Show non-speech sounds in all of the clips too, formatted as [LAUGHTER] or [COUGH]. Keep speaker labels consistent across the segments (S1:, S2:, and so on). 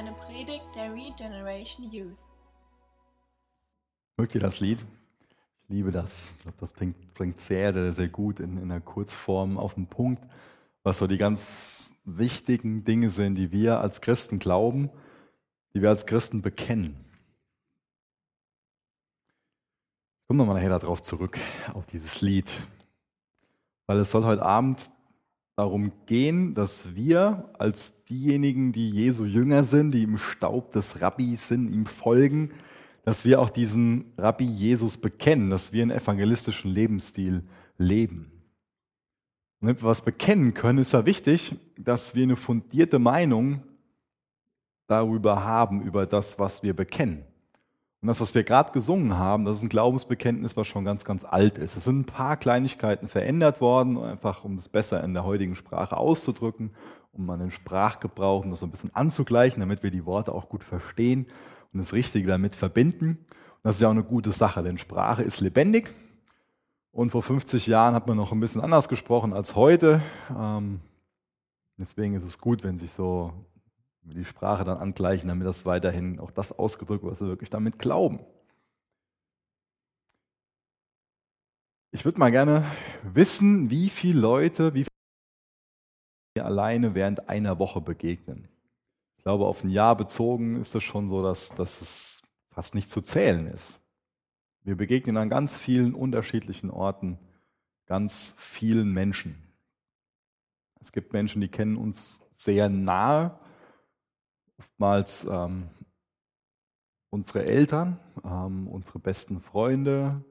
S1: eine Predigt der Regeneration Youth.
S2: Mögt ihr das Lied? Ich liebe das. Ich glaube, das bringt, bringt sehr, sehr, sehr gut in, in der Kurzform auf den Punkt, was so die ganz wichtigen Dinge sind, die wir als Christen glauben, die wir als Christen bekennen. Ich komme nochmal nachher darauf zurück, auf dieses Lied. Weil es soll heute Abend darum gehen, dass wir als diejenigen, die Jesu Jünger sind, die im Staub des Rabbis sind, ihm folgen, dass wir auch diesen Rabbi Jesus bekennen, dass wir einen evangelistischen Lebensstil leben. Und wenn wir was bekennen können, ist ja wichtig, dass wir eine fundierte Meinung darüber haben, über das, was wir bekennen. Und das, was wir gerade gesungen haben, das ist ein Glaubensbekenntnis, was schon ganz, ganz alt ist. Es sind ein paar Kleinigkeiten verändert worden, einfach um es besser in der heutigen Sprache auszudrücken, um mal den Sprachgebrauch um so ein bisschen anzugleichen, damit wir die Worte auch gut verstehen und das Richtige damit verbinden. Und das ist ja auch eine gute Sache, denn Sprache ist lebendig. Und vor 50 Jahren hat man noch ein bisschen anders gesprochen als heute. Ähm, deswegen ist es gut, wenn sich so die Sprache dann angleichen, damit das weiterhin auch das ausgedrückt was wir wirklich damit glauben. Ich würde mal gerne wissen, wie viele Leute, wie viele alleine während einer Woche begegnen. Ich glaube, auf ein Jahr bezogen ist das schon so, dass, dass es fast nicht zu zählen ist. Wir begegnen an ganz vielen unterschiedlichen Orten ganz vielen Menschen. Es gibt Menschen, die kennen uns sehr nahe, oftmals ähm, unsere Eltern, ähm, unsere besten Freunde,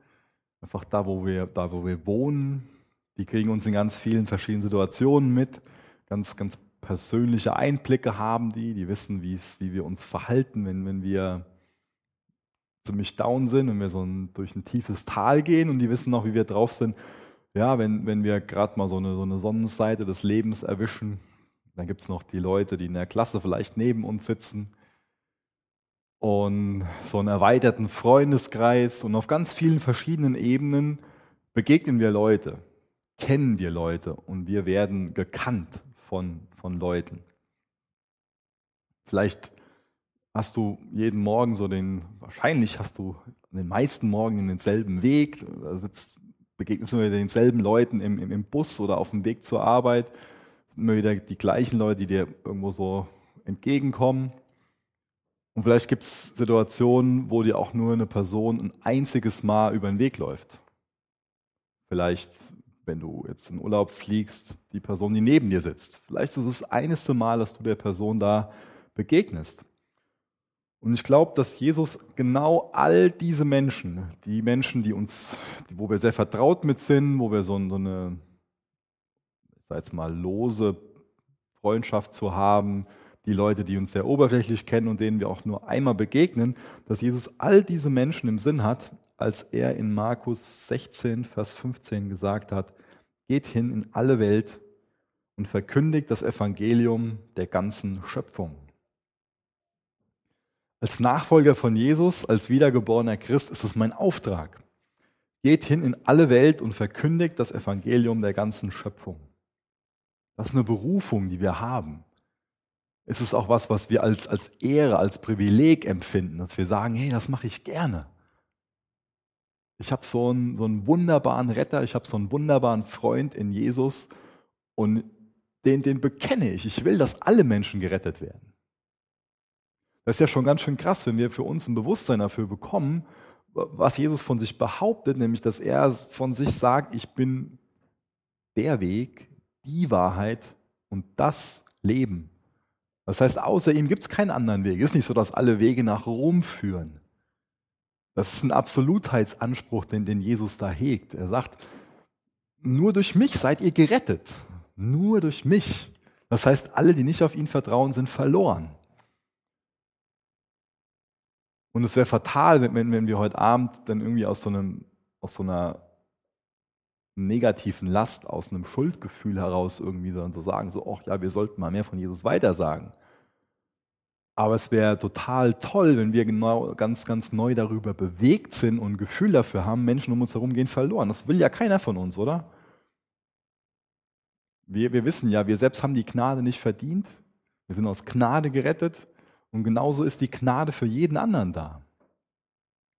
S2: einfach da, wo wir, da, wo wir wohnen. Die kriegen uns in ganz vielen verschiedenen Situationen mit, ganz, ganz persönliche Einblicke haben die, die wissen, wie wir uns verhalten, wenn, wenn wir ziemlich down sind, wenn wir so ein, durch ein tiefes Tal gehen und die wissen auch, wie wir drauf sind. Ja, wenn, wenn wir gerade mal so eine, so eine Sonnenseite des Lebens erwischen, dann gibt es noch die Leute, die in der Klasse vielleicht neben uns sitzen und so einen erweiterten Freundeskreis und auf ganz vielen verschiedenen Ebenen begegnen wir Leute, kennen wir Leute und wir werden gekannt von, von Leuten. Vielleicht hast du jeden Morgen so den, wahrscheinlich hast du den meisten Morgen denselben Weg, da sitzt, begegnest du mit denselben Leuten im, im, im Bus oder auf dem Weg zur Arbeit immer wieder die gleichen Leute, die dir irgendwo so entgegenkommen. Und vielleicht gibt es Situationen, wo dir auch nur eine Person ein einziges Mal über den Weg läuft. Vielleicht, wenn du jetzt in Urlaub fliegst, die Person, die neben dir sitzt. Vielleicht ist es das eineste Mal, dass du der Person da begegnest. Und ich glaube, dass Jesus genau all diese Menschen, die Menschen, die uns, wo wir sehr vertraut mit sind, wo wir so eine sag jetzt mal, lose Freundschaft zu haben, die Leute, die uns sehr oberflächlich kennen und denen wir auch nur einmal begegnen, dass Jesus all diese Menschen im Sinn hat, als er in Markus 16, Vers 15 gesagt hat, geht hin in alle Welt und verkündigt das Evangelium der ganzen Schöpfung. Als Nachfolger von Jesus, als wiedergeborener Christ ist es mein Auftrag. Geht hin in alle Welt und verkündigt das Evangelium der ganzen Schöpfung. Das ist eine Berufung, die wir haben. Es ist auch was, was wir als, als Ehre, als Privileg empfinden, dass wir sagen, hey, das mache ich gerne. Ich habe so einen, so einen wunderbaren Retter, ich habe so einen wunderbaren Freund in Jesus und den, den bekenne ich. Ich will, dass alle Menschen gerettet werden. Das ist ja schon ganz schön krass, wenn wir für uns ein Bewusstsein dafür bekommen, was Jesus von sich behauptet, nämlich dass er von sich sagt, ich bin der Weg, die Wahrheit und das Leben. Das heißt, außer ihm gibt es keinen anderen Weg. Es ist nicht so, dass alle Wege nach Rom führen. Das ist ein Absolutheitsanspruch, den, den Jesus da hegt. Er sagt, nur durch mich seid ihr gerettet. Nur durch mich. Das heißt, alle, die nicht auf ihn vertrauen, sind verloren. Und es wäre fatal, wenn, wenn wir heute Abend dann irgendwie aus so, einem, aus so einer negativen Last, aus einem Schuldgefühl heraus irgendwie, sondern zu sagen, so, ach ja, wir sollten mal mehr von Jesus weitersagen. Aber es wäre total toll, wenn wir genau ganz, ganz neu darüber bewegt sind und Gefühl dafür haben, Menschen um uns herum gehen verloren. Das will ja keiner von uns, oder? Wir, wir wissen ja, wir selbst haben die Gnade nicht verdient. Wir sind aus Gnade gerettet Und genauso ist die Gnade für jeden anderen da.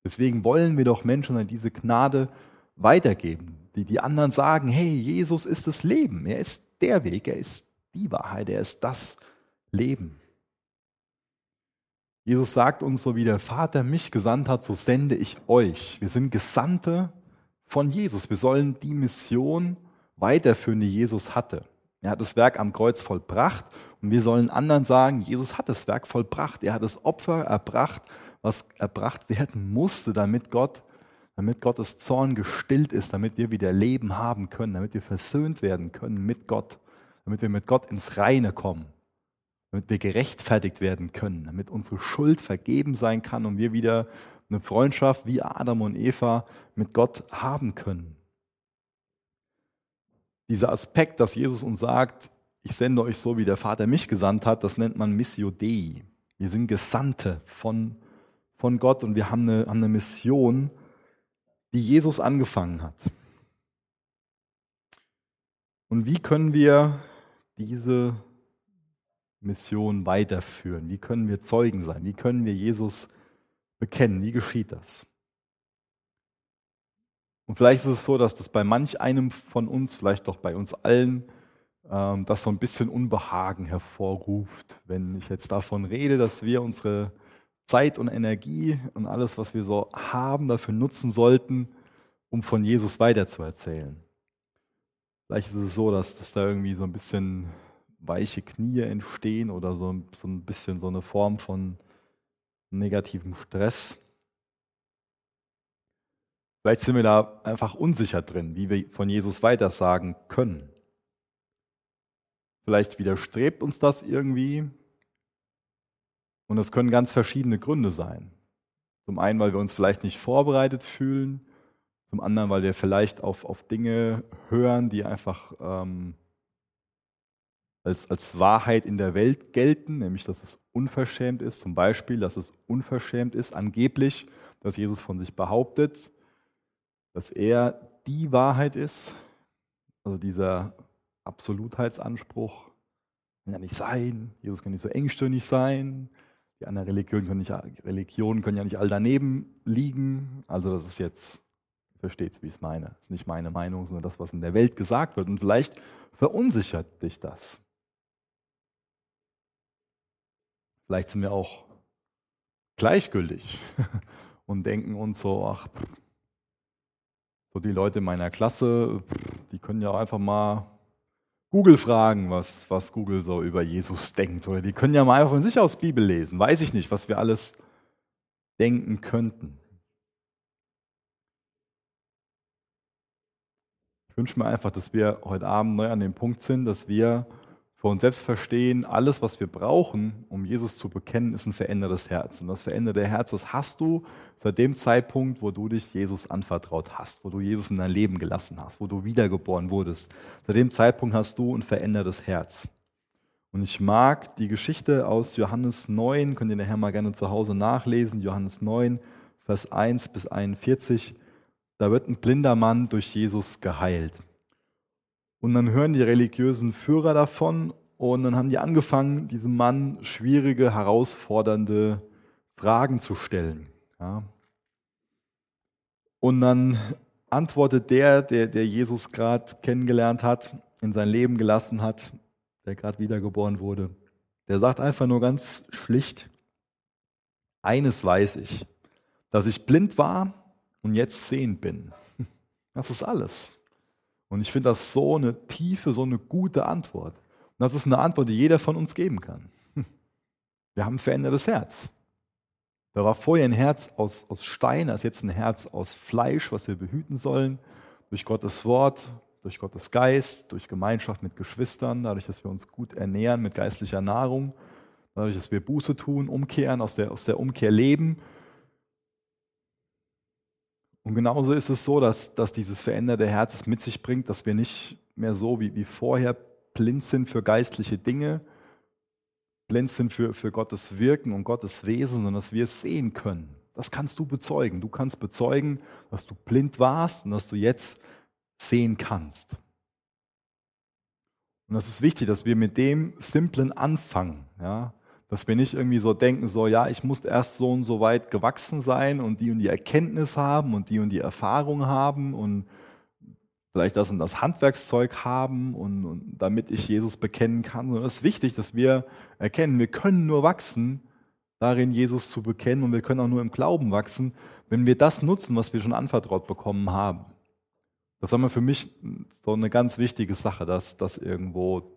S2: Deswegen wollen wir doch Menschen diese Gnade weitergeben, die die anderen sagen, hey, Jesus ist das Leben, er ist der Weg, er ist die Wahrheit, er ist das Leben. Jesus sagt uns, so wie der Vater mich gesandt hat, so sende ich euch. Wir sind Gesandte von Jesus. Wir sollen die Mission weiterführen, die Jesus hatte. Er hat das Werk am Kreuz vollbracht und wir sollen anderen sagen, Jesus hat das Werk vollbracht. Er hat das Opfer erbracht, was erbracht werden musste, damit Gott, damit Gottes Zorn gestillt ist, damit wir wieder Leben haben können, damit wir versöhnt werden können mit Gott, damit wir mit Gott ins Reine kommen, damit wir gerechtfertigt werden können, damit unsere Schuld vergeben sein kann und wir wieder eine Freundschaft wie Adam und Eva mit Gott haben können dieser Aspekt, dass Jesus uns sagt, ich sende euch so, wie der Vater mich gesandt hat, das nennt man Missio Dei. Wir sind Gesandte von, von Gott und wir haben eine, haben eine Mission, die Jesus angefangen hat. Und wie können wir diese Mission weiterführen? Wie können wir Zeugen sein? Wie können wir Jesus bekennen? Wie geschieht das? Und vielleicht ist es so, dass das bei manch einem von uns, vielleicht doch bei uns allen, ähm, das so ein bisschen Unbehagen hervorruft, wenn ich jetzt davon rede, dass wir unsere Zeit und Energie und alles, was wir so haben, dafür nutzen sollten, um von Jesus weiterzuerzählen. Vielleicht ist es so, dass, dass da irgendwie so ein bisschen weiche Knie entstehen oder so, so ein bisschen so eine Form von negativem Stress. Vielleicht sind wir da einfach unsicher drin, wie wir von Jesus weitersagen können. Vielleicht widerstrebt uns das irgendwie. Und es können ganz verschiedene Gründe sein. Zum einen, weil wir uns vielleicht nicht vorbereitet fühlen. Zum anderen, weil wir vielleicht auf, auf Dinge hören, die einfach ähm, als, als Wahrheit in der Welt gelten, nämlich dass es unverschämt ist. Zum Beispiel, dass es unverschämt ist, angeblich, dass Jesus von sich behauptet, dass er die Wahrheit ist, also dieser Absolutheitsanspruch kann ja nicht sein, Jesus kann nicht so engstirnig sein, die anderen Religionen können, nicht, Religionen können ja nicht all daneben liegen, also das ist jetzt, versteht es, wie ich es meine, das ist nicht meine Meinung, sondern das, was in der Welt gesagt wird. Und vielleicht verunsichert dich das. Vielleicht sind wir auch gleichgültig [LAUGHS] und denken uns so, ach, so die Leute in meiner Klasse, die können ja einfach mal Google fragen, was, was Google so über Jesus denkt. Oder die können ja mal von sich aus Bibel lesen. Weiß ich nicht, was wir alles denken könnten. Ich wünsche mir einfach, dass wir heute Abend neu an dem Punkt sind, dass wir für uns selbst verstehen, alles, was wir brauchen, um Jesus zu bekennen, ist ein verändertes Herz. Und das veränderte Herz, das hast du seit dem Zeitpunkt, wo du dich Jesus anvertraut hast, wo du Jesus in dein Leben gelassen hast, wo du wiedergeboren wurdest. Seit dem Zeitpunkt hast du ein verändertes Herz. Und ich mag die Geschichte aus Johannes 9, könnt ihr nachher mal gerne zu Hause nachlesen, Johannes 9, Vers 1 bis 41. Da wird ein blinder Mann durch Jesus geheilt. Und dann hören die religiösen Führer davon und dann haben die angefangen, diesem Mann schwierige, herausfordernde Fragen zu stellen. Ja. Und dann antwortet der, der, der Jesus gerade kennengelernt hat, in sein Leben gelassen hat, der gerade wiedergeboren wurde, der sagt einfach nur ganz schlicht, eines weiß ich, dass ich blind war und jetzt sehend bin. Das ist alles. Und ich finde das so eine tiefe, so eine gute Antwort. Das ist eine Antwort, die jeder von uns geben kann. [LAUGHS] Wir haben ein verändertes Herz. Da war vorher ein Herz aus, aus Stein, da ist jetzt ein Herz aus Fleisch, was wir behüten sollen, durch Gottes Wort, durch Gottes Geist, durch Gemeinschaft mit Geschwistern, dadurch, dass wir uns gut ernähren mit geistlicher Nahrung, dadurch, dass wir Buße tun, umkehren, aus der, aus der Umkehr leben und genauso ist es so, dass, dass dieses veränderte Herz es mit sich bringt, dass wir nicht mehr so wie, wie vorher blind sind für geistliche Dinge, blind sind für, für Gottes Wirken und Gottes Wesen, sondern dass wir es sehen können. Das kannst du bezeugen. Du kannst bezeugen, dass du blind warst und dass du jetzt sehen kannst. Und das ist wichtig, dass wir mit dem Simplen anfangen. Ja? Dass wir nicht irgendwie so denken, so, ja, ich muss erst so und so weit gewachsen sein und die und die Erkenntnis haben und die und die Erfahrung haben und vielleicht das und das Handwerkszeug haben und, und damit ich Jesus bekennen kann. Und es ist wichtig, dass wir erkennen, wir können nur wachsen, darin Jesus zu bekennen und wir können auch nur im Glauben wachsen, wenn wir das nutzen, was wir schon anvertraut bekommen haben. Das ist für mich so eine ganz wichtige Sache, dass das irgendwo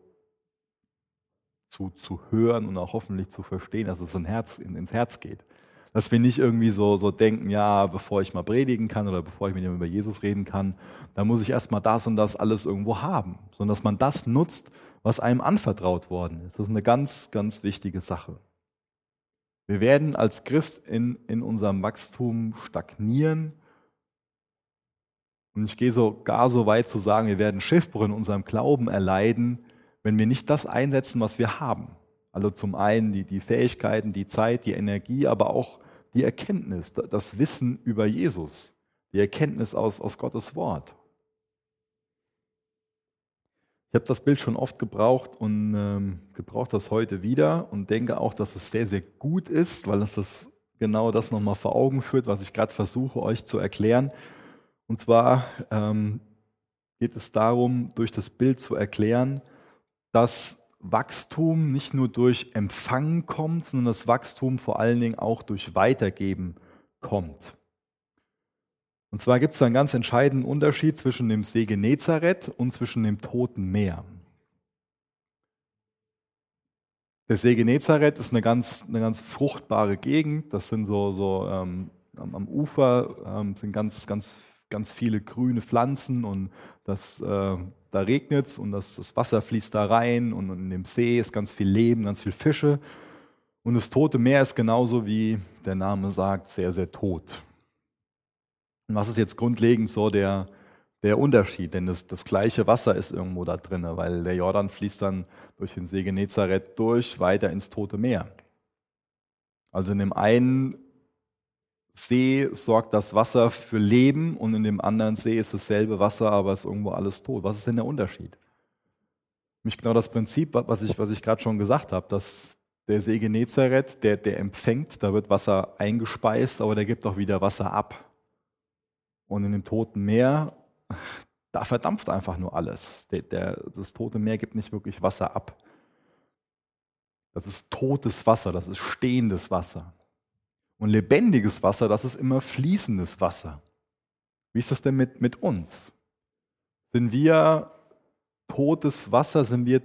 S2: zu, zu hören und auch hoffentlich zu verstehen, dass es in Herz, in, ins Herz geht. Dass wir nicht irgendwie so, so denken, ja, bevor ich mal predigen kann oder bevor ich mit ihm über Jesus reden kann, da muss ich erstmal das und das alles irgendwo haben, sondern dass man das nutzt, was einem anvertraut worden ist. Das ist eine ganz, ganz wichtige Sache. Wir werden als Christ in, in unserem Wachstum stagnieren. Und ich gehe sogar so weit zu sagen, wir werden Schiffbruch in unserem Glauben erleiden, wenn wir nicht das einsetzen, was wir haben. Also zum einen die, die Fähigkeiten, die Zeit, die Energie, aber auch die Erkenntnis, das Wissen über Jesus, die Erkenntnis aus, aus Gottes Wort. Ich habe das Bild schon oft gebraucht und ähm, gebrauche das heute wieder und denke auch, dass es sehr, sehr gut ist, weil es das genau das nochmal vor Augen führt, was ich gerade versuche euch zu erklären. Und zwar ähm, geht es darum, durch das Bild zu erklären, dass Wachstum nicht nur durch Empfangen kommt, sondern das Wachstum vor allen Dingen auch durch Weitergeben kommt. Und zwar gibt es einen ganz entscheidenden Unterschied zwischen dem See Genezareth und zwischen dem Toten Meer. Der See Genezareth ist eine ganz, eine ganz fruchtbare Gegend. Das sind so, so ähm, am, Ufer ähm, sind ganz, ganz, ganz viele grüne Pflanzen und das äh, da regnet es und das, das, Wasser fließt da rein und in dem See ist ganz viel Leben, ganz viel Fische. Und das Tote Meer ist genauso wie der Name sagt, sehr, sehr tot. Und was ist jetzt grundlegend so der, der Unterschied? Denn das, das gleiche Wasser ist irgendwo da drin, weil der Jordan fließt dann durch den See Genezareth durch, weiter ins Tote Meer. Also in dem einen See sorgt das Wasser für Leben und in dem anderen See ist dasselbe Wasser, aber ist irgendwo alles tot. Was ist denn der Unterschied? Mich genau das Prinzip, was ich, was ich gerade schon gesagt habe, dass der See Genezareth, der, der empfängt, da wird Wasser eingespeist, aber der gibt auch wieder Wasser ab. Und in dem Toten Meer, da verdampft einfach nur alles. Der, der, das Tote Meer gibt nicht wirklich Wasser ab. Das ist totes Wasser, das ist stehendes Wasser. Und lebendiges Wasser, das ist immer fließendes Wasser. Wie ist das denn mit, mit uns? Sind wir totes Wasser, sind wir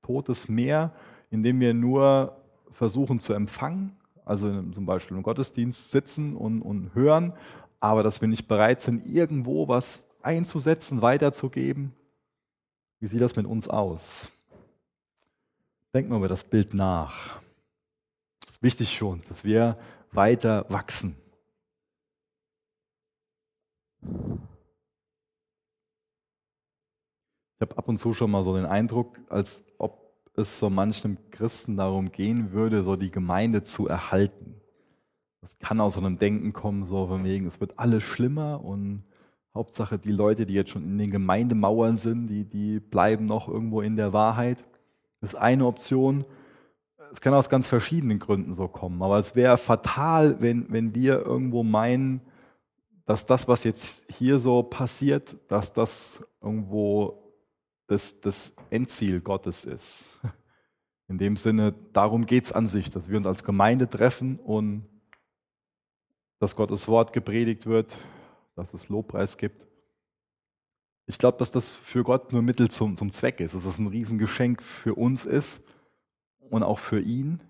S2: totes Meer, in dem wir nur versuchen zu empfangen, also zum Beispiel im Gottesdienst sitzen und, und hören, aber dass wir nicht bereit sind, irgendwo was einzusetzen, weiterzugeben? Wie sieht das mit uns aus? Denken wir über das Bild nach. Das ist wichtig schon, dass wir weiter wachsen. Ich habe ab und zu schon mal so den Eindruck, als ob es so manchem Christen darum gehen würde, so die Gemeinde zu erhalten. Das kann aus so einem Denken kommen, so von wegen, es wird alles schlimmer und Hauptsache die Leute, die jetzt schon in den Gemeindemauern sind, die, die bleiben noch irgendwo in der Wahrheit. Das ist eine Option es kann aus ganz verschiedenen Gründen so kommen, aber es wäre fatal, wenn, wenn wir irgendwo meinen, dass das, was jetzt hier so passiert, dass das irgendwo das, das Endziel Gottes ist. In dem Sinne, darum geht es an sich, dass wir uns als Gemeinde treffen und dass Gottes Wort gepredigt wird, dass es Lobpreis gibt. Ich glaube, dass das für Gott nur Mittel zum, zum Zweck ist, dass es ein Riesengeschenk für uns ist und auch für ihn.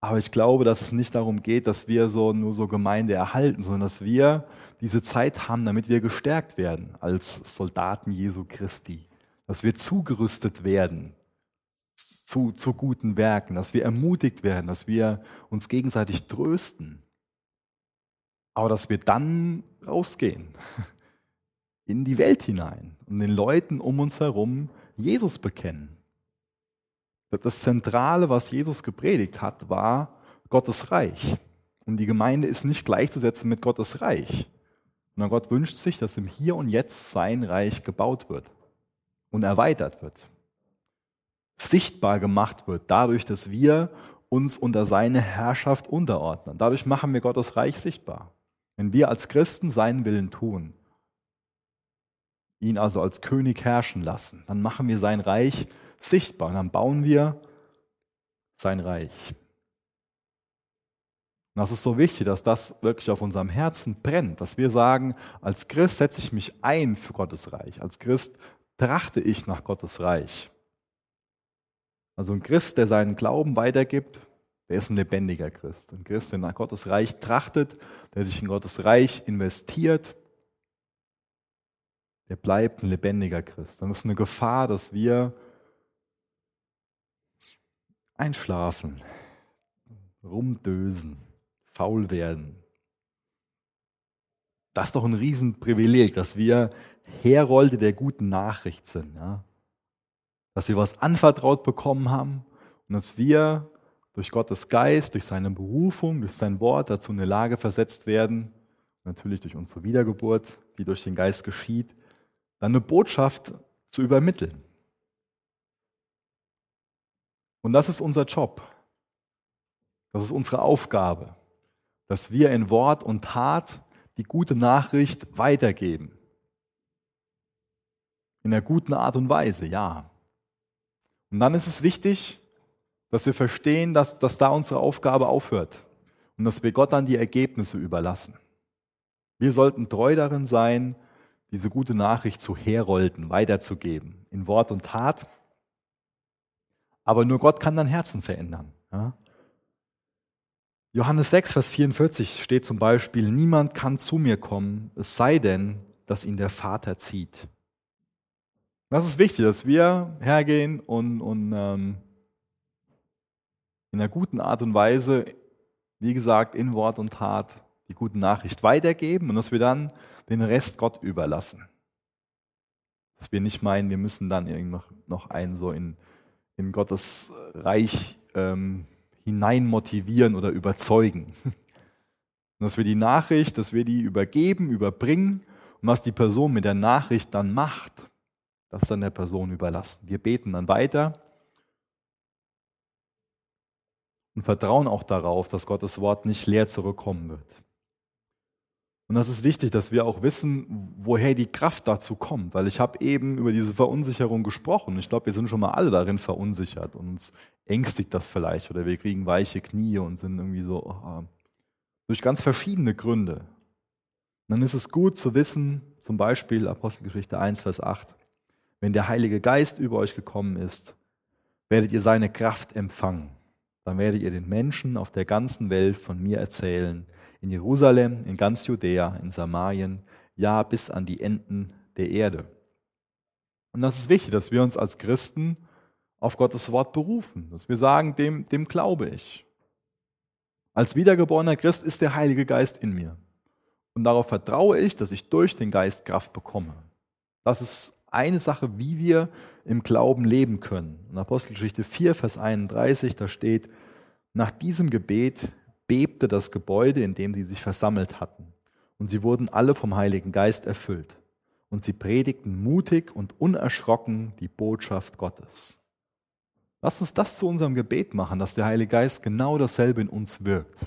S2: Aber ich glaube, dass es nicht darum geht, dass wir so nur so Gemeinde erhalten, sondern dass wir diese Zeit haben, damit wir gestärkt werden als Soldaten Jesu Christi. Dass wir zugerüstet werden zu, zu guten Werken, dass wir ermutigt werden, dass wir uns gegenseitig trösten. Aber dass wir dann rausgehen in die Welt hinein und den Leuten um uns herum Jesus bekennen. Das Zentrale, was Jesus gepredigt hat, war Gottes Reich. Und die Gemeinde ist nicht gleichzusetzen mit Gottes Reich. Sondern Gott wünscht sich, dass im Hier und Jetzt sein Reich gebaut wird und erweitert wird. Sichtbar gemacht wird, dadurch, dass wir uns unter seine Herrschaft unterordnen. Dadurch machen wir Gottes Reich sichtbar. Wenn wir als Christen seinen Willen tun, ihn also als König herrschen lassen, dann machen wir sein Reich sichtbar und dann bauen wir sein Reich. Und das ist so wichtig, dass das wirklich auf unserem Herzen brennt, dass wir sagen, als Christ setze ich mich ein für Gottes Reich, als Christ trachte ich nach Gottes Reich. Also ein Christ, der seinen Glauben weitergibt, der ist ein lebendiger Christ. Ein Christ, der nach Gottes Reich trachtet, der sich in Gottes Reich investiert, der bleibt ein lebendiger Christ. Dann ist eine Gefahr, dass wir einschlafen, rumdösen, faul werden. Das ist doch ein Riesenprivileg, dass wir Herolde der guten Nachricht sind. Ja? Dass wir was anvertraut bekommen haben und dass wir durch Gottes Geist, durch seine Berufung, durch sein Wort dazu in eine Lage versetzt werden, natürlich durch unsere Wiedergeburt, die durch den Geist geschieht, dann eine Botschaft zu übermitteln. Und das ist unser Job. Das ist unsere Aufgabe, dass wir in Wort und Tat die gute Nachricht weitergeben. In einer guten Art und Weise, ja. Und dann ist es wichtig, dass wir verstehen, dass, dass da unsere Aufgabe aufhört und dass wir Gott dann die Ergebnisse überlassen. Wir sollten treu darin sein, diese gute Nachricht zu herolden, weiterzugeben, in Wort und Tat. Aber nur Gott kann dein Herzen verändern. Ja? Johannes 6, Vers 44 steht zum Beispiel, niemand kann zu mir kommen, es sei denn, dass ihn der Vater zieht. Das ist wichtig, dass wir hergehen und, und ähm, in einer guten Art und Weise, wie gesagt, in Wort und Tat die gute Nachricht weitergeben und dass wir dann den Rest Gott überlassen. Dass wir nicht meinen, wir müssen dann irgendwie noch einen so in, in Gottes Reich ähm, hinein motivieren oder überzeugen. Und dass wir die Nachricht, dass wir die übergeben, überbringen und was die Person mit der Nachricht dann macht, das dann der Person überlassen. Wir beten dann weiter und vertrauen auch darauf, dass Gottes Wort nicht leer zurückkommen wird. Und das ist wichtig, dass wir auch wissen, woher die Kraft dazu kommt, weil ich habe eben über diese Verunsicherung gesprochen. Ich glaube, wir sind schon mal alle darin verunsichert und uns ängstigt das vielleicht oder wir kriegen weiche Knie und sind irgendwie so oh, durch ganz verschiedene Gründe. Und dann ist es gut zu wissen, zum Beispiel Apostelgeschichte 1, Vers 8, wenn der Heilige Geist über euch gekommen ist, werdet ihr seine Kraft empfangen. Dann werdet ihr den Menschen auf der ganzen Welt von mir erzählen in Jerusalem, in ganz Judäa, in Samarien, ja bis an die Enden der Erde. Und das ist wichtig, dass wir uns als Christen auf Gottes Wort berufen, dass wir sagen, dem, dem glaube ich. Als wiedergeborener Christ ist der Heilige Geist in mir. Und darauf vertraue ich, dass ich durch den Geist Kraft bekomme. Das ist eine Sache, wie wir im Glauben leben können. In Apostelgeschichte 4, Vers 31, da steht, nach diesem Gebet bebte das Gebäude, in dem sie sich versammelt hatten. Und sie wurden alle vom Heiligen Geist erfüllt. Und sie predigten mutig und unerschrocken die Botschaft Gottes. Lass uns das zu unserem Gebet machen, dass der Heilige Geist genau dasselbe in uns wirkt.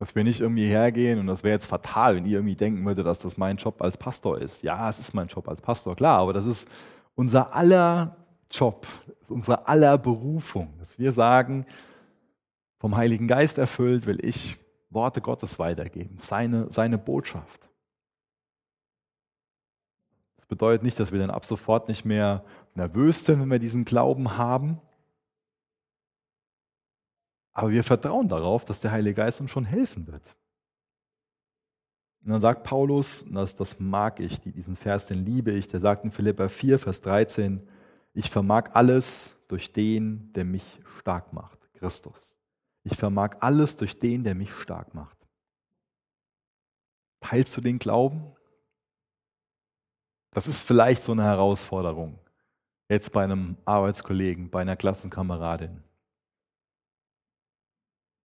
S2: Dass wir nicht irgendwie hergehen und das wäre jetzt fatal, wenn ihr irgendwie denken würdet, dass das mein Job als Pastor ist. Ja, es ist mein Job als Pastor, klar, aber das ist unser aller Job, unsere aller Berufung, dass wir sagen, vom Heiligen Geist erfüllt, will ich Worte Gottes weitergeben, seine, seine Botschaft. Das bedeutet nicht, dass wir dann ab sofort nicht mehr nervös sind, wenn wir diesen Glauben haben. Aber wir vertrauen darauf, dass der Heilige Geist uns schon helfen wird. Und dann sagt Paulus, das, das mag ich, diesen Vers, den liebe ich, der sagt in Philippa 4, Vers 13, ich vermag alles durch den, der mich stark macht, Christus. Ich vermag alles durch den, der mich stark macht. Teilst du den Glauben? Das ist vielleicht so eine Herausforderung. Jetzt bei einem Arbeitskollegen, bei einer Klassenkameradin.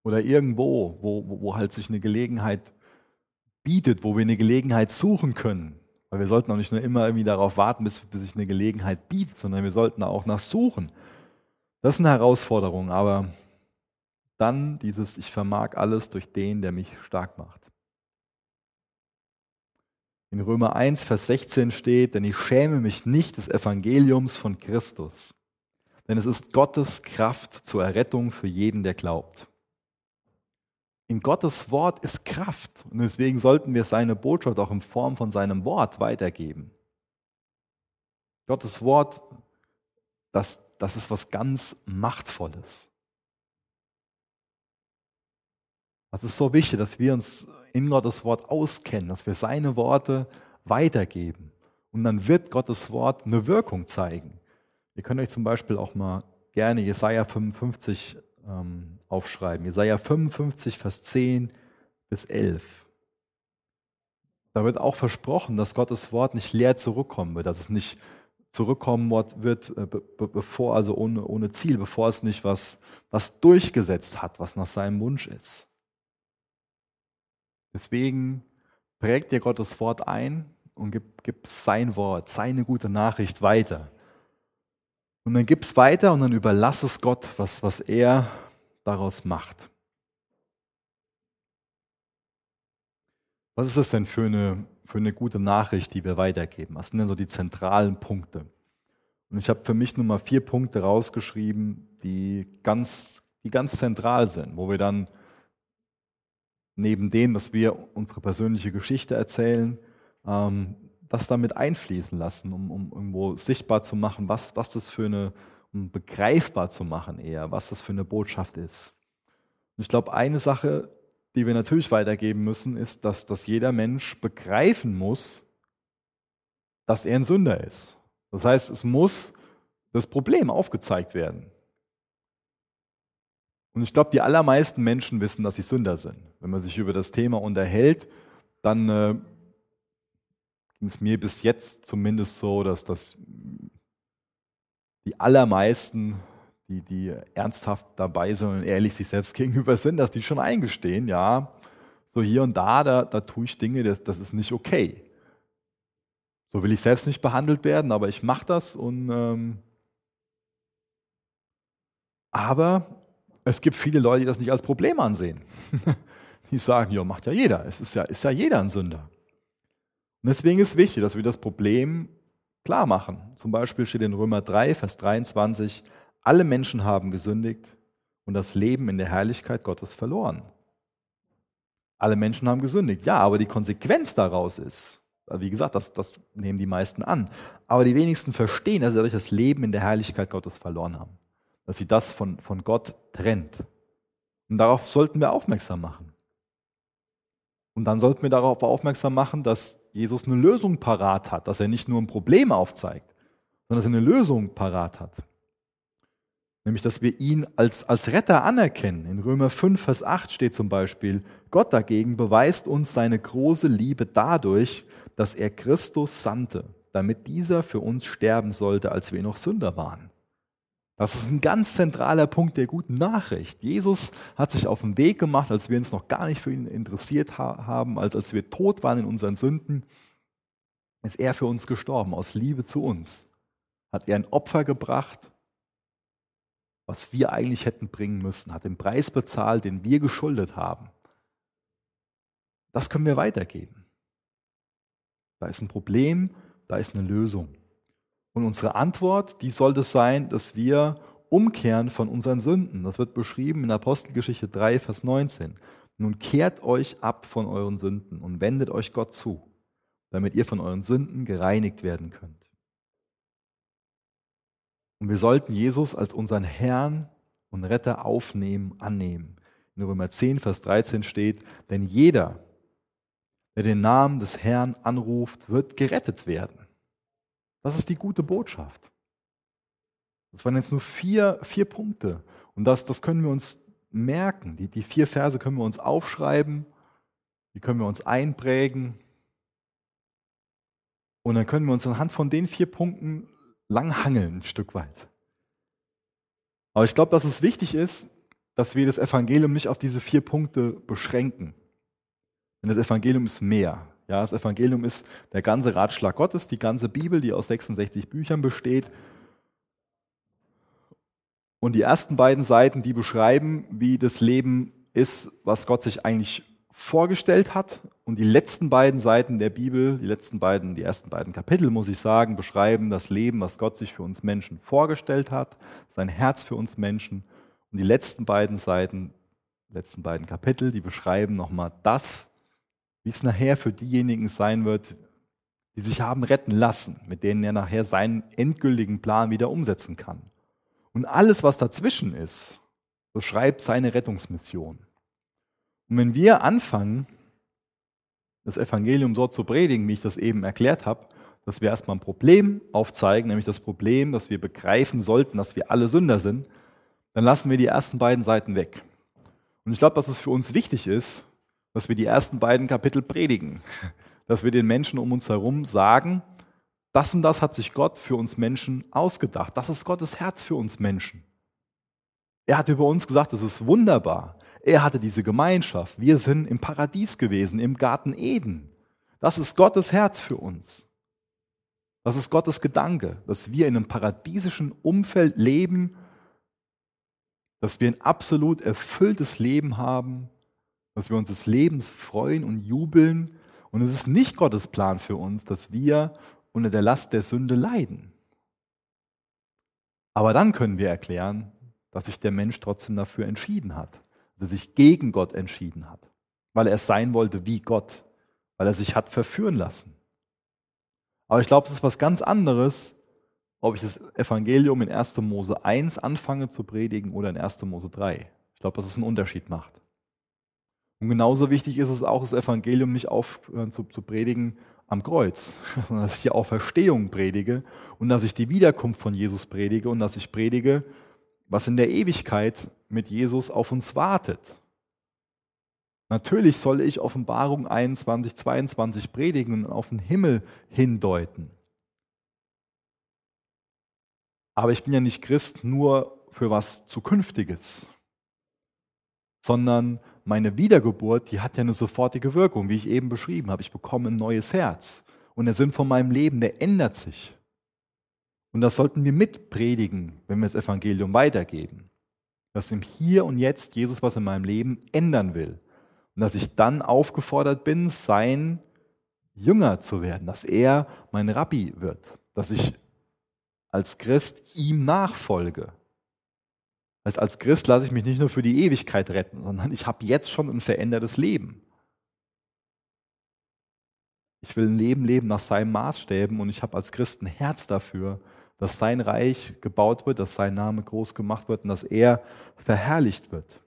S2: Oder irgendwo, wo, wo, halt sich eine Gelegenheit bietet, wo wir eine Gelegenheit suchen können. Weil wir sollten auch nicht nur immer irgendwie darauf warten, bis, bis sich eine Gelegenheit bietet, sondern wir sollten auch nach suchen Das ist eine Herausforderung, aber dann dieses Ich vermag alles durch den, der mich stark macht. In Römer 1, Vers 16 steht, denn ich schäme mich nicht des Evangeliums von Christus, denn es ist Gottes Kraft zur Errettung für jeden, der glaubt. In Gottes Wort ist Kraft und deswegen sollten wir seine Botschaft auch in Form von seinem Wort weitergeben. Gottes Wort, das, das ist was ganz Machtvolles. Das ist so wichtig, dass wir uns in Gottes Wort auskennen, dass wir seine Worte weitergeben. Und dann wird Gottes Wort eine Wirkung zeigen. Ihr könnt euch zum Beispiel auch mal gerne Jesaja 55 ähm, aufschreiben. Jesaja 55, Vers 10 bis 11. Da wird auch versprochen, dass Gottes Wort nicht leer zurückkommen wird, dass es nicht zurückkommen wird, äh, bevor, also ohne, ohne Ziel, bevor es nicht was, was durchgesetzt hat, was nach seinem Wunsch ist. Deswegen prägt dir Gottes Wort ein und gib, gib sein Wort, seine gute Nachricht weiter. Und dann gib es weiter und dann überlass es Gott, was, was er daraus macht. Was ist das denn für eine, für eine gute Nachricht, die wir weitergeben? Was sind denn so die zentralen Punkte? Und ich habe für mich nur mal vier Punkte rausgeschrieben, die ganz, die ganz zentral sind, wo wir dann neben dem, dass wir unsere persönliche Geschichte erzählen, ähm, das damit einfließen lassen, um, um irgendwo sichtbar zu machen, was, was das für eine, um begreifbar zu machen eher, was das für eine Botschaft ist. Und ich glaube, eine Sache, die wir natürlich weitergeben müssen, ist, dass, dass jeder Mensch begreifen muss, dass er ein Sünder ist. Das heißt, es muss das Problem aufgezeigt werden. Und ich glaube, die allermeisten Menschen wissen, dass sie Sünder sind. Wenn man sich über das Thema unterhält, dann äh, es mir bis jetzt zumindest so, dass das die allermeisten, die, die ernsthaft dabei sind und ehrlich sich selbst [LAUGHS] gegenüber sind, dass die schon eingestehen, ja, so hier und da, da, da tue ich Dinge, das, das ist nicht okay. So will ich selbst nicht behandelt werden, aber ich mache das und ähm, aber es gibt viele Leute, die das nicht als Problem ansehen. [LAUGHS] Die sagen, ja, macht ja jeder. Es ist ja, ist ja jeder ein Sünder. Und deswegen ist wichtig, dass wir das Problem klar machen. Zum Beispiel steht in Römer 3, Vers 23, alle Menschen haben gesündigt und das Leben in der Herrlichkeit Gottes verloren. Alle Menschen haben gesündigt. Ja, aber die Konsequenz daraus ist, wie gesagt, das, das nehmen die meisten an, aber die wenigsten verstehen, dass sie dadurch das Leben in der Herrlichkeit Gottes verloren haben dass sie das von, von Gott trennt. Und darauf sollten wir aufmerksam machen. Und dann sollten wir darauf aufmerksam machen, dass Jesus eine Lösung parat hat, dass er nicht nur ein Problem aufzeigt, sondern dass er eine Lösung parat hat. Nämlich, dass wir ihn als, als Retter anerkennen. In Römer 5, Vers 8 steht zum Beispiel, Gott dagegen beweist uns seine große Liebe dadurch, dass er Christus sandte, damit dieser für uns sterben sollte, als wir noch Sünder waren. Das ist ein ganz zentraler Punkt der guten Nachricht. Jesus hat sich auf den Weg gemacht, als wir uns noch gar nicht für ihn interessiert haben, als, als wir tot waren in unseren Sünden, ist er für uns gestorben, aus Liebe zu uns. Hat er ein Opfer gebracht, was wir eigentlich hätten bringen müssen, hat den Preis bezahlt, den wir geschuldet haben. Das können wir weitergeben. Da ist ein Problem, da ist eine Lösung. Und unsere Antwort, die sollte sein, dass wir umkehren von unseren Sünden. Das wird beschrieben in Apostelgeschichte 3, Vers 19. Nun kehrt euch ab von euren Sünden und wendet euch Gott zu, damit ihr von euren Sünden gereinigt werden könnt. Und wir sollten Jesus als unseren Herrn und Retter aufnehmen, annehmen. In Römer 10, Vers 13 steht, denn jeder, der den Namen des Herrn anruft, wird gerettet werden. Das ist die gute Botschaft. Das waren jetzt nur vier, vier Punkte. Und das, das können wir uns merken. Die, die vier Verse können wir uns aufschreiben, die können wir uns einprägen. Und dann können wir uns anhand von den vier Punkten langhangeln, ein Stück weit. Aber ich glaube, dass es wichtig ist, dass wir das Evangelium nicht auf diese vier Punkte beschränken. Denn das Evangelium ist mehr. Ja, das Evangelium ist der ganze Ratschlag Gottes, die ganze Bibel, die aus 66 Büchern besteht. Und die ersten beiden Seiten, die beschreiben, wie das Leben ist, was Gott sich eigentlich vorgestellt hat. Und die letzten beiden Seiten der Bibel, die letzten beiden, die ersten beiden Kapitel, muss ich sagen, beschreiben das Leben, was Gott sich für uns Menschen vorgestellt hat, sein Herz für uns Menschen. Und die letzten beiden Seiten, letzten beiden Kapitel, die beschreiben nochmal das, wie es nachher für diejenigen sein wird, die sich haben retten lassen, mit denen er nachher seinen endgültigen Plan wieder umsetzen kann. Und alles, was dazwischen ist, beschreibt seine Rettungsmission. Und wenn wir anfangen, das Evangelium so zu predigen, wie ich das eben erklärt habe, dass wir erstmal ein Problem aufzeigen, nämlich das Problem, dass wir begreifen sollten, dass wir alle Sünder sind, dann lassen wir die ersten beiden Seiten weg. Und ich glaube, dass es für uns wichtig ist, dass wir die ersten beiden Kapitel predigen, dass wir den Menschen um uns herum sagen, das und das hat sich Gott für uns Menschen ausgedacht. Das ist Gottes Herz für uns Menschen. Er hat über uns gesagt, das ist wunderbar. Er hatte diese Gemeinschaft. Wir sind im Paradies gewesen, im Garten Eden. Das ist Gottes Herz für uns. Das ist Gottes Gedanke, dass wir in einem paradiesischen Umfeld leben, dass wir ein absolut erfülltes Leben haben, dass wir uns des Lebens freuen und jubeln. Und es ist nicht Gottes Plan für uns, dass wir unter der Last der Sünde leiden. Aber dann können wir erklären, dass sich der Mensch trotzdem dafür entschieden hat, dass er sich gegen Gott entschieden hat, weil er es sein wollte wie Gott, weil er sich hat verführen lassen. Aber ich glaube, es ist was ganz anderes, ob ich das Evangelium in 1. Mose 1 anfange zu predigen oder in 1. Mose 3. Ich glaube, dass es einen Unterschied macht. Und genauso wichtig ist es auch, das Evangelium nicht aufhören zu, zu predigen am Kreuz, [LAUGHS] sondern dass ich die Auferstehung predige und dass ich die Wiederkunft von Jesus predige und dass ich predige, was in der Ewigkeit mit Jesus auf uns wartet. Natürlich soll ich Offenbarung 21, 22 predigen und auf den Himmel hindeuten. Aber ich bin ja nicht Christ nur für was Zukünftiges, sondern meine Wiedergeburt, die hat ja eine sofortige Wirkung, wie ich eben beschrieben habe. Ich bekomme ein neues Herz. Und der Sinn von meinem Leben, der ändert sich. Und das sollten wir mitpredigen, wenn wir das Evangelium weitergeben. Dass im Hier und Jetzt Jesus was in meinem Leben ändern will. Und dass ich dann aufgefordert bin, sein Jünger zu werden, dass er mein Rabbi wird, dass ich als Christ ihm nachfolge. Heißt, als Christ lasse ich mich nicht nur für die Ewigkeit retten, sondern ich habe jetzt schon ein verändertes Leben. Ich will ein Leben leben nach seinen Maßstäben und ich habe als Christ ein Herz dafür, dass sein Reich gebaut wird, dass sein Name groß gemacht wird und dass er verherrlicht wird.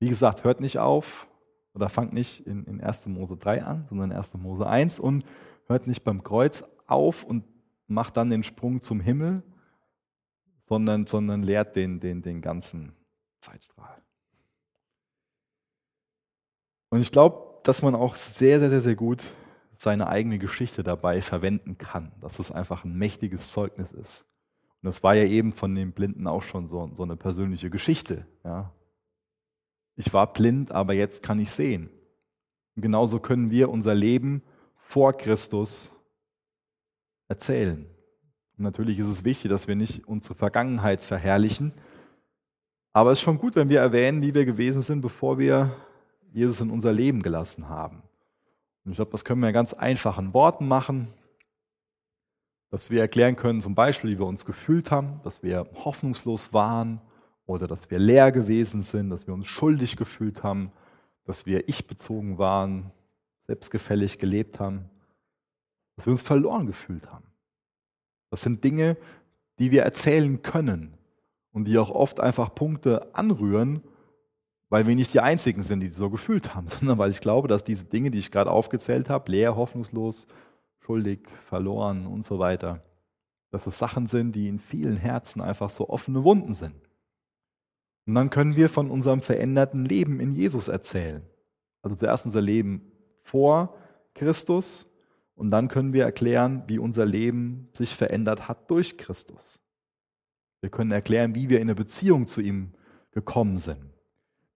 S2: Wie gesagt, hört nicht auf oder fangt nicht in, in 1. Mose 3 an, sondern in 1. Mose 1 und hört nicht beim Kreuz auf und macht dann den Sprung zum Himmel, sondern, sondern lehrt den, den, den ganzen Zeitstrahl. Und ich glaube, dass man auch sehr, sehr, sehr, sehr gut seine eigene Geschichte dabei verwenden kann, dass es einfach ein mächtiges Zeugnis ist. Und das war ja eben von den Blinden auch schon so, so eine persönliche Geschichte. Ja. Ich war blind, aber jetzt kann ich sehen. Und genauso können wir unser Leben vor Christus erzählen. Und natürlich ist es wichtig, dass wir nicht unsere Vergangenheit verherrlichen, aber es ist schon gut, wenn wir erwähnen, wie wir gewesen sind, bevor wir Jesus in unser Leben gelassen haben. Und ich glaube, das können wir in ganz einfachen Worten machen, dass wir erklären können, zum Beispiel, wie wir uns gefühlt haben, dass wir hoffnungslos waren oder dass wir leer gewesen sind, dass wir uns schuldig gefühlt haben, dass wir ich-bezogen waren, selbstgefällig gelebt haben, dass wir uns verloren gefühlt haben. Das sind Dinge, die wir erzählen können und die auch oft einfach Punkte anrühren, weil wir nicht die Einzigen sind, die so gefühlt haben, [LAUGHS] sondern weil ich glaube, dass diese Dinge, die ich gerade aufgezählt habe, leer, hoffnungslos, schuldig, verloren und so weiter, dass es Sachen sind, die in vielen Herzen einfach so offene Wunden sind. Und dann können wir von unserem veränderten Leben in Jesus erzählen. Also zuerst unser Leben vor Christus und dann können wir erklären, wie unser Leben sich verändert hat durch Christus. Wir können erklären, wie wir in eine Beziehung zu ihm gekommen sind.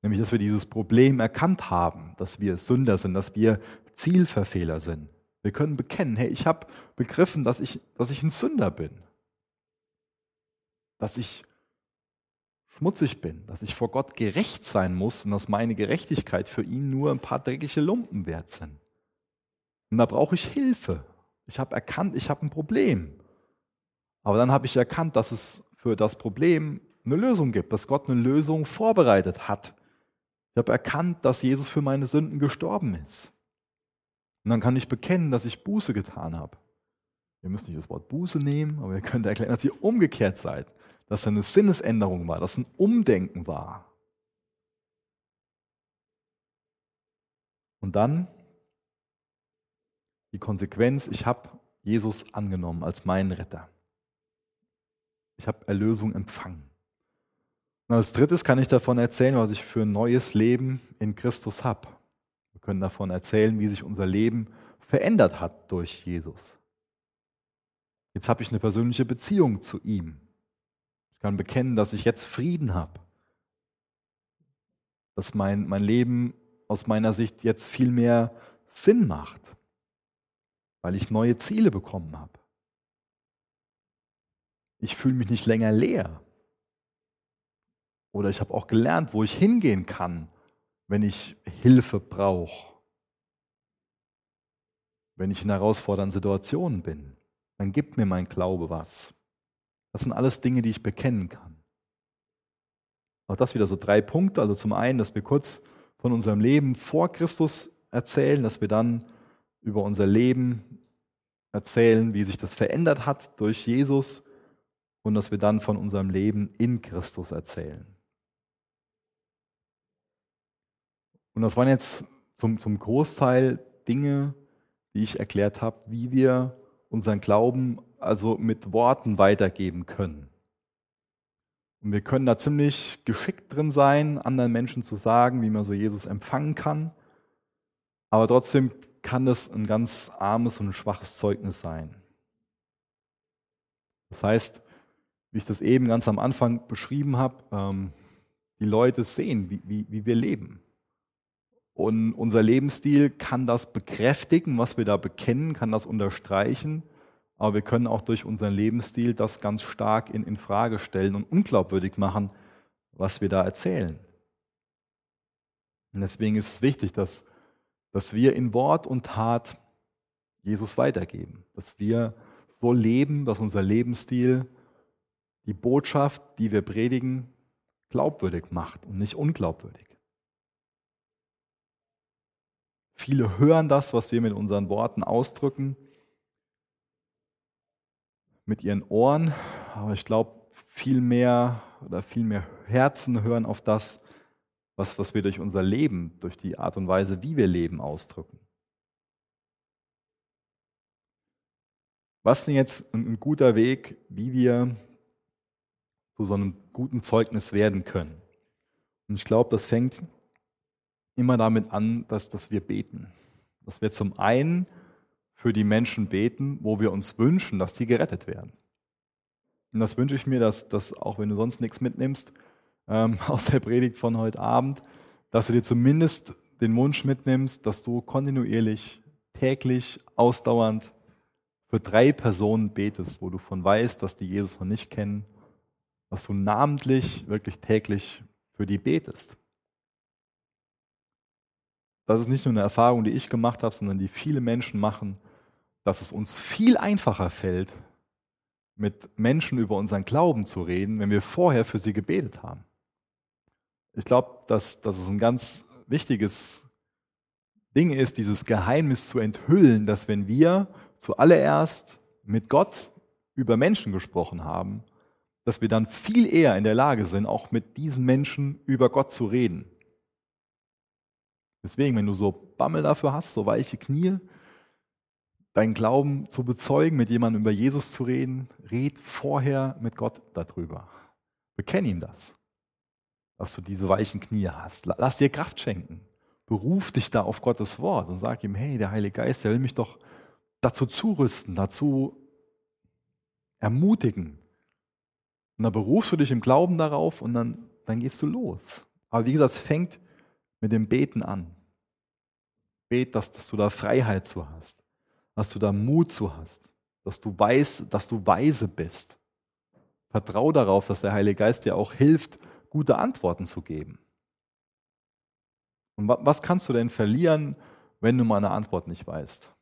S2: Nämlich, dass wir dieses Problem erkannt haben, dass wir Sünder sind, dass wir Zielverfehler sind. Wir können bekennen, hey, ich habe begriffen, dass ich, dass ich ein Sünder bin. Dass ich schmutzig bin, dass ich vor Gott gerecht sein muss und dass meine Gerechtigkeit für ihn nur ein paar dreckige Lumpen wert sind. Und da brauche ich Hilfe. Ich habe erkannt, ich habe ein Problem. Aber dann habe ich erkannt, dass es für das Problem eine Lösung gibt, dass Gott eine Lösung vorbereitet hat. Ich habe erkannt, dass Jesus für meine Sünden gestorben ist. Und dann kann ich bekennen, dass ich Buße getan habe. Ihr müsst nicht das Wort Buße nehmen, aber ihr könnt erklären, dass ihr umgekehrt seid, dass es eine Sinnesänderung war, dass ein Umdenken war. Und dann die Konsequenz, ich habe Jesus angenommen als meinen Retter. Ich habe Erlösung empfangen. Und als drittes kann ich davon erzählen, was ich für ein neues Leben in Christus habe. Wir können davon erzählen, wie sich unser Leben verändert hat durch Jesus. Jetzt habe ich eine persönliche Beziehung zu ihm. Ich kann bekennen, dass ich jetzt Frieden habe. Dass mein, mein Leben aus meiner Sicht jetzt viel mehr Sinn macht, weil ich neue Ziele bekommen habe. Ich fühle mich nicht länger leer. Oder ich habe auch gelernt, wo ich hingehen kann, wenn ich Hilfe brauche. Wenn ich in herausfordernden Situationen bin, dann gibt mir mein Glaube was. Das sind alles Dinge, die ich bekennen kann. Auch das wieder so drei Punkte. Also zum einen, dass wir kurz von unserem Leben vor Christus erzählen, dass wir dann über unser Leben erzählen, wie sich das verändert hat durch Jesus und dass wir dann von unserem Leben in Christus erzählen. Und das waren jetzt zum, zum Großteil Dinge, die ich erklärt habe, wie wir unseren Glauben also mit Worten weitergeben können. Und wir können da ziemlich geschickt drin sein, anderen Menschen zu sagen, wie man so Jesus empfangen kann. Aber trotzdem kann das ein ganz armes und schwaches Zeugnis sein. Das heißt, wie ich das eben ganz am Anfang beschrieben habe, ähm, die Leute sehen, wie, wie, wie wir leben. Und unser Lebensstil kann das bekräftigen, was wir da bekennen, kann das unterstreichen, aber wir können auch durch unseren Lebensstil das ganz stark in, in Frage stellen und unglaubwürdig machen, was wir da erzählen. Und deswegen ist es wichtig, dass, dass wir in Wort und Tat Jesus weitergeben, dass wir so leben, dass unser Lebensstil die Botschaft, die wir predigen, glaubwürdig macht und nicht unglaubwürdig. Viele hören das, was wir mit unseren Worten ausdrücken, mit ihren Ohren, aber ich glaube, viel mehr oder viel mehr Herzen hören auf das, was, was wir durch unser Leben, durch die Art und Weise, wie wir leben, ausdrücken. Was ist denn jetzt ein guter Weg, wie wir zu so einem guten Zeugnis werden können? Und ich glaube, das fängt immer damit an, dass, dass wir beten. Dass wir zum einen für die Menschen beten, wo wir uns wünschen, dass die gerettet werden. Und das wünsche ich mir, dass, dass auch wenn du sonst nichts mitnimmst ähm, [LAUGHS] aus der Predigt von heute Abend, dass du dir zumindest den Wunsch mitnimmst, dass du kontinuierlich, täglich, ausdauernd für drei Personen betest, wo du von weißt, dass die Jesus noch nicht kennen, dass du namentlich, wirklich täglich für die betest. Das ist nicht nur eine Erfahrung, die ich gemacht habe, sondern die viele Menschen machen, dass es uns viel einfacher fällt, mit Menschen über unseren Glauben zu reden, wenn wir vorher für sie gebetet haben. Ich glaube, dass, dass es ein ganz wichtiges Ding ist, dieses Geheimnis zu enthüllen, dass wenn wir zuallererst mit Gott über Menschen gesprochen haben, dass wir dann viel eher in der Lage sind, auch mit diesen Menschen über Gott zu reden. Deswegen, wenn du so Bammel dafür hast, so weiche Knie, deinen Glauben zu bezeugen, mit jemandem über Jesus zu reden, red vorher mit Gott darüber. Bekenn ihm das, dass du diese weichen Knie hast. Lass dir Kraft schenken. Beruf dich da auf Gottes Wort und sag ihm, hey, der Heilige Geist, der will mich doch dazu zurüsten, dazu ermutigen. Und dann berufst du dich im Glauben darauf und dann, dann gehst du los. Aber wie gesagt, es fängt mit dem Beten an. Bet, dass, dass du da Freiheit zu hast. dass du da Mut zu hast, dass du weißt, dass du weise bist. Vertrau darauf, dass der Heilige Geist dir auch hilft, gute Antworten zu geben. Und was kannst du denn verlieren, wenn du meine Antwort nicht weißt?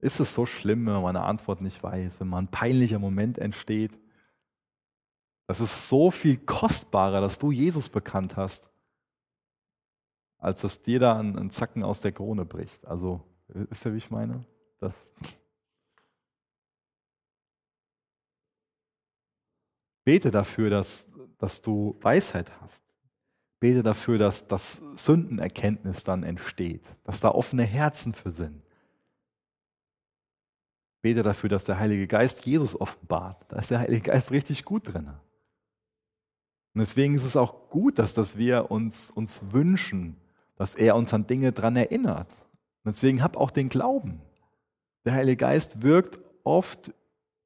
S2: Ist es so schlimm, wenn man eine Antwort nicht weiß, wenn mal ein peinlicher Moment entsteht? Das ist so viel kostbarer, dass du Jesus bekannt hast, als dass dir da ein, ein Zacken aus der Krone bricht. Also, wisst ihr, wie ich meine? Das Bete dafür, dass, dass du Weisheit hast. Bete dafür, dass das Sündenerkenntnis dann entsteht, dass da offene Herzen für sind. Bete dafür, dass der Heilige Geist Jesus offenbart. Da ist der Heilige Geist richtig gut drin. Und deswegen ist es auch gut, dass, dass wir uns, uns wünschen, dass er uns an Dinge dran erinnert. Und deswegen hab auch den Glauben. Der Heilige Geist wirkt oft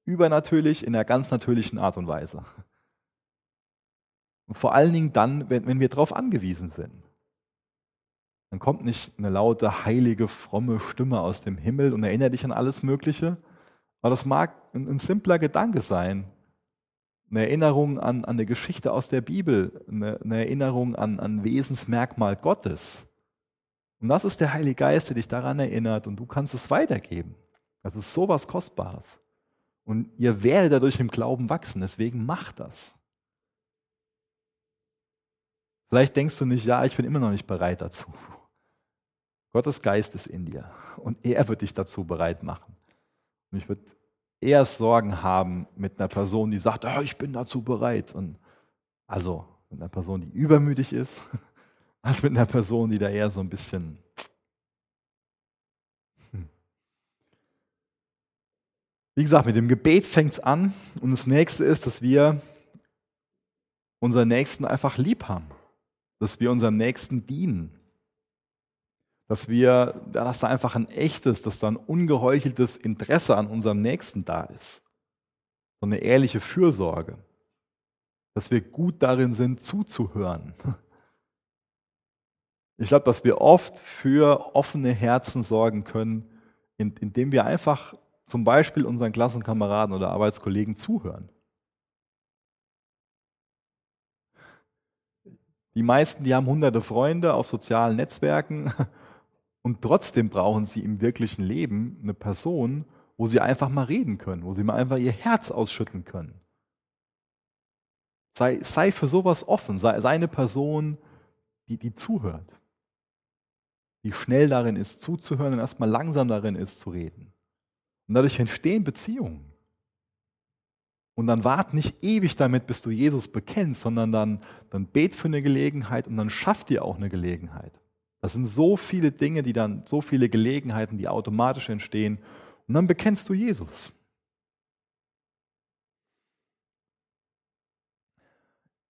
S2: übernatürlich in einer ganz natürlichen Art und Weise. Und vor allen Dingen dann, wenn, wenn wir darauf angewiesen sind. Dann kommt nicht eine laute, heilige, fromme Stimme aus dem Himmel und erinnert dich an alles Mögliche. Aber das mag ein, ein simpler Gedanke sein. Eine Erinnerung an, an eine Geschichte aus der Bibel, eine, eine Erinnerung an ein Wesensmerkmal Gottes. Und das ist der Heilige Geist, der dich daran erinnert und du kannst es weitergeben. Das ist sowas Kostbares. Und ihr werdet dadurch im Glauben wachsen, deswegen macht das. Vielleicht denkst du nicht, ja, ich bin immer noch nicht bereit dazu. Gottes Geist ist in dir und er wird dich dazu bereit machen. Und ich würde eher Sorgen haben mit einer Person, die sagt, oh, ich bin dazu bereit. Und also mit einer Person, die übermütig ist, [LAUGHS] als mit einer Person, die da eher so ein bisschen. Wie gesagt, mit dem Gebet fängt es an und das nächste ist, dass wir unseren Nächsten einfach lieb haben, dass wir unserem Nächsten dienen dass wir, dass da einfach ein echtes, dass da ein ungeheucheltes Interesse an unserem Nächsten da ist. So eine ehrliche Fürsorge. Dass wir gut darin sind, zuzuhören. Ich glaube, dass wir oft für offene Herzen sorgen können, indem wir einfach zum Beispiel unseren Klassenkameraden oder Arbeitskollegen zuhören. Die meisten, die haben hunderte Freunde auf sozialen Netzwerken [LAUGHS] und trotzdem brauchen sie im wirklichen Leben eine Person, wo sie einfach mal reden können, wo sie mal einfach ihr Herz ausschütten können. Sei, sei für sowas offen, sei, sei eine Person, die, die zuhört, die schnell darin ist, zuzuhören und erstmal langsam darin ist, zu reden. Und dadurch entstehen Beziehungen. Und dann wart nicht ewig damit, bis du Jesus bekennst, sondern dann, dann bet für eine Gelegenheit und dann schaff dir auch eine Gelegenheit. Das sind so viele Dinge, die dann, so viele Gelegenheiten, die automatisch entstehen. Und dann bekennst du Jesus.